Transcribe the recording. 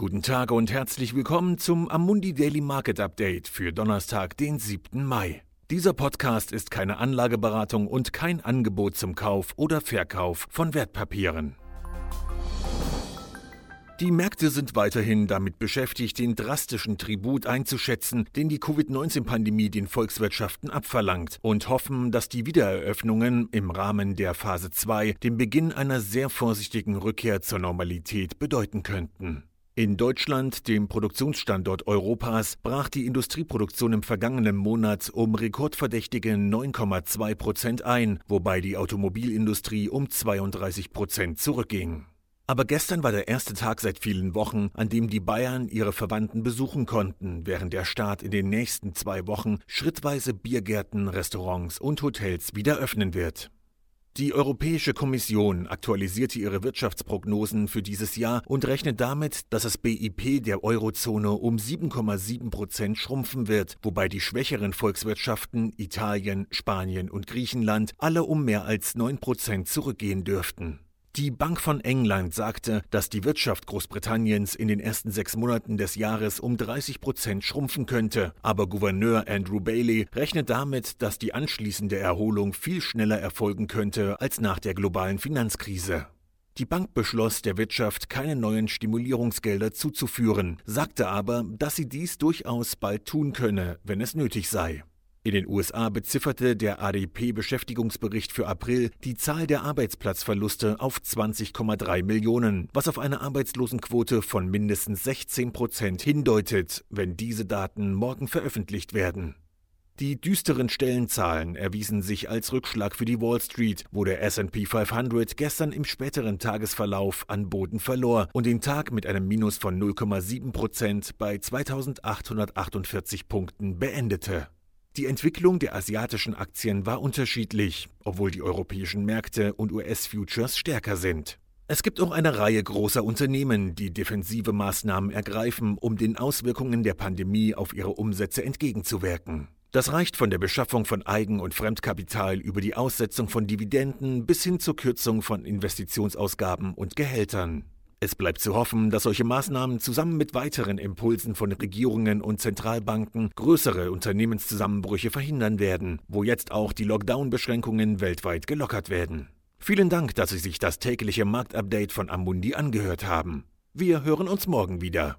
Guten Tag und herzlich willkommen zum Amundi Daily Market Update für Donnerstag, den 7. Mai. Dieser Podcast ist keine Anlageberatung und kein Angebot zum Kauf oder Verkauf von Wertpapieren. Die Märkte sind weiterhin damit beschäftigt, den drastischen Tribut einzuschätzen, den die Covid-19-Pandemie den Volkswirtschaften abverlangt und hoffen, dass die Wiedereröffnungen im Rahmen der Phase 2 den Beginn einer sehr vorsichtigen Rückkehr zur Normalität bedeuten könnten. In Deutschland, dem Produktionsstandort Europas, brach die Industrieproduktion im vergangenen Monat um rekordverdächtige 9,2 Prozent ein, wobei die Automobilindustrie um 32 Prozent zurückging. Aber gestern war der erste Tag seit vielen Wochen, an dem die Bayern ihre Verwandten besuchen konnten, während der Staat in den nächsten zwei Wochen schrittweise Biergärten, Restaurants und Hotels wieder öffnen wird. Die Europäische Kommission aktualisierte ihre Wirtschaftsprognosen für dieses Jahr und rechnet damit, dass das BIP der Eurozone um 7,7 Prozent schrumpfen wird, wobei die schwächeren Volkswirtschaften Italien, Spanien und Griechenland alle um mehr als 9 Prozent zurückgehen dürften. Die Bank von England sagte, dass die Wirtschaft Großbritanniens in den ersten sechs Monaten des Jahres um 30 Prozent schrumpfen könnte, aber Gouverneur Andrew Bailey rechnet damit, dass die anschließende Erholung viel schneller erfolgen könnte als nach der globalen Finanzkrise. Die Bank beschloss, der Wirtschaft keine neuen Stimulierungsgelder zuzuführen, sagte aber, dass sie dies durchaus bald tun könne, wenn es nötig sei. In den USA bezifferte der ADP-Beschäftigungsbericht für April die Zahl der Arbeitsplatzverluste auf 20,3 Millionen, was auf eine Arbeitslosenquote von mindestens 16 Prozent hindeutet, wenn diese Daten morgen veröffentlicht werden. Die düsteren Stellenzahlen erwiesen sich als Rückschlag für die Wall Street, wo der SP 500 gestern im späteren Tagesverlauf an Boden verlor und den Tag mit einem Minus von 0,7 Prozent bei 2848 Punkten beendete. Die Entwicklung der asiatischen Aktien war unterschiedlich, obwohl die europäischen Märkte und US-Futures stärker sind. Es gibt auch eine Reihe großer Unternehmen, die defensive Maßnahmen ergreifen, um den Auswirkungen der Pandemie auf ihre Umsätze entgegenzuwirken. Das reicht von der Beschaffung von Eigen- und Fremdkapital über die Aussetzung von Dividenden bis hin zur Kürzung von Investitionsausgaben und Gehältern. Es bleibt zu hoffen, dass solche Maßnahmen zusammen mit weiteren Impulsen von Regierungen und Zentralbanken größere Unternehmenszusammenbrüche verhindern werden, wo jetzt auch die Lockdown-Beschränkungen weltweit gelockert werden. Vielen Dank, dass Sie sich das tägliche Marktupdate von Amundi angehört haben. Wir hören uns morgen wieder.